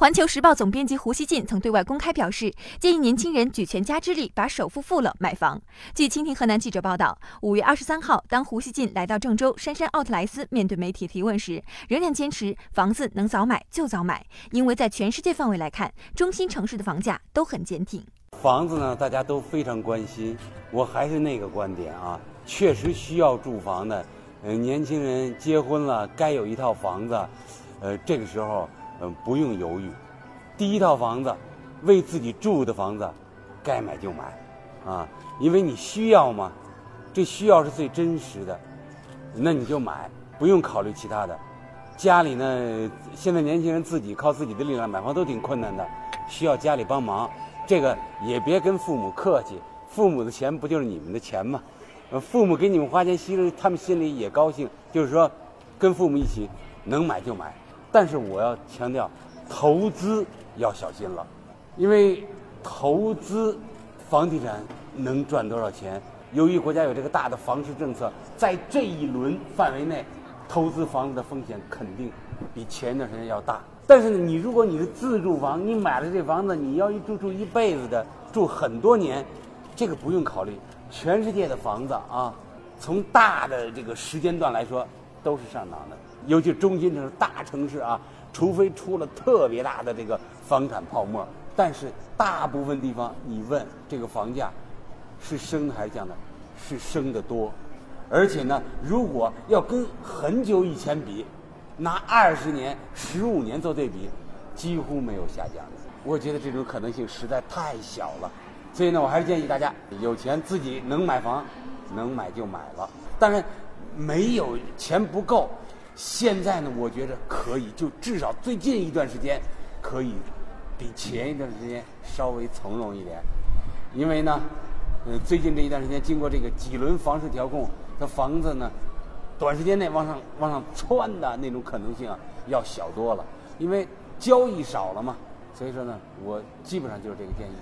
环球时报总编辑胡锡进曾对外公开表示，建议年轻人举全家之力把首付付了买房。据蜻蜓河南记者报道，五月二十三号，当胡锡进来到郑州杉杉奥特莱斯，面对媒体提问时，仍然坚持房子能早买就早买，因为在全世界范围来看，中心城市的房价都很坚挺。房子呢，大家都非常关心，我还是那个观点啊，确实需要住房的，呃，年轻人结婚了该有一套房子，呃，这个时候。嗯，不用犹豫，第一套房子，为自己住的房子，该买就买，啊，因为你需要嘛，这需要是最真实的，那你就买，不用考虑其他的。家里呢，现在年轻人自己靠自己的力量买房都挺困难的，需要家里帮忙，这个也别跟父母客气，父母的钱不就是你们的钱吗？呃，父母给你们花钱，其实他们心里也高兴，就是说，跟父母一起能买就买。但是我要强调，投资要小心了，因为投资房地产能赚多少钱？由于国家有这个大的房市政策，在这一轮范围内，投资房子的风险肯定比前一段时间要大。但是呢，你如果你是自住房，你买了这房子，你要一住住一辈子的，住很多年，这个不用考虑。全世界的房子啊，从大的这个时间段来说，都是上涨的。尤其中心城市、大城市啊，除非出了特别大的这个房产泡沫，但是大部分地方，你问这个房价是升还是降的，是升的多。而且呢，如果要跟很久以前比，拿二十年、十五年做对比，几乎没有下降的。我觉得这种可能性实在太小了。所以呢，我还是建议大家有钱自己能买房，能买就买了。当然，没有钱不够。现在呢，我觉得可以，就至少最近一段时间，可以比前一段时间稍微从容一点，因为呢，嗯，最近这一段时间经过这个几轮房市调控，它房子呢，短时间内往上往上窜的那种可能性啊，要小多了，因为交易少了嘛，所以说呢，我基本上就是这个建议。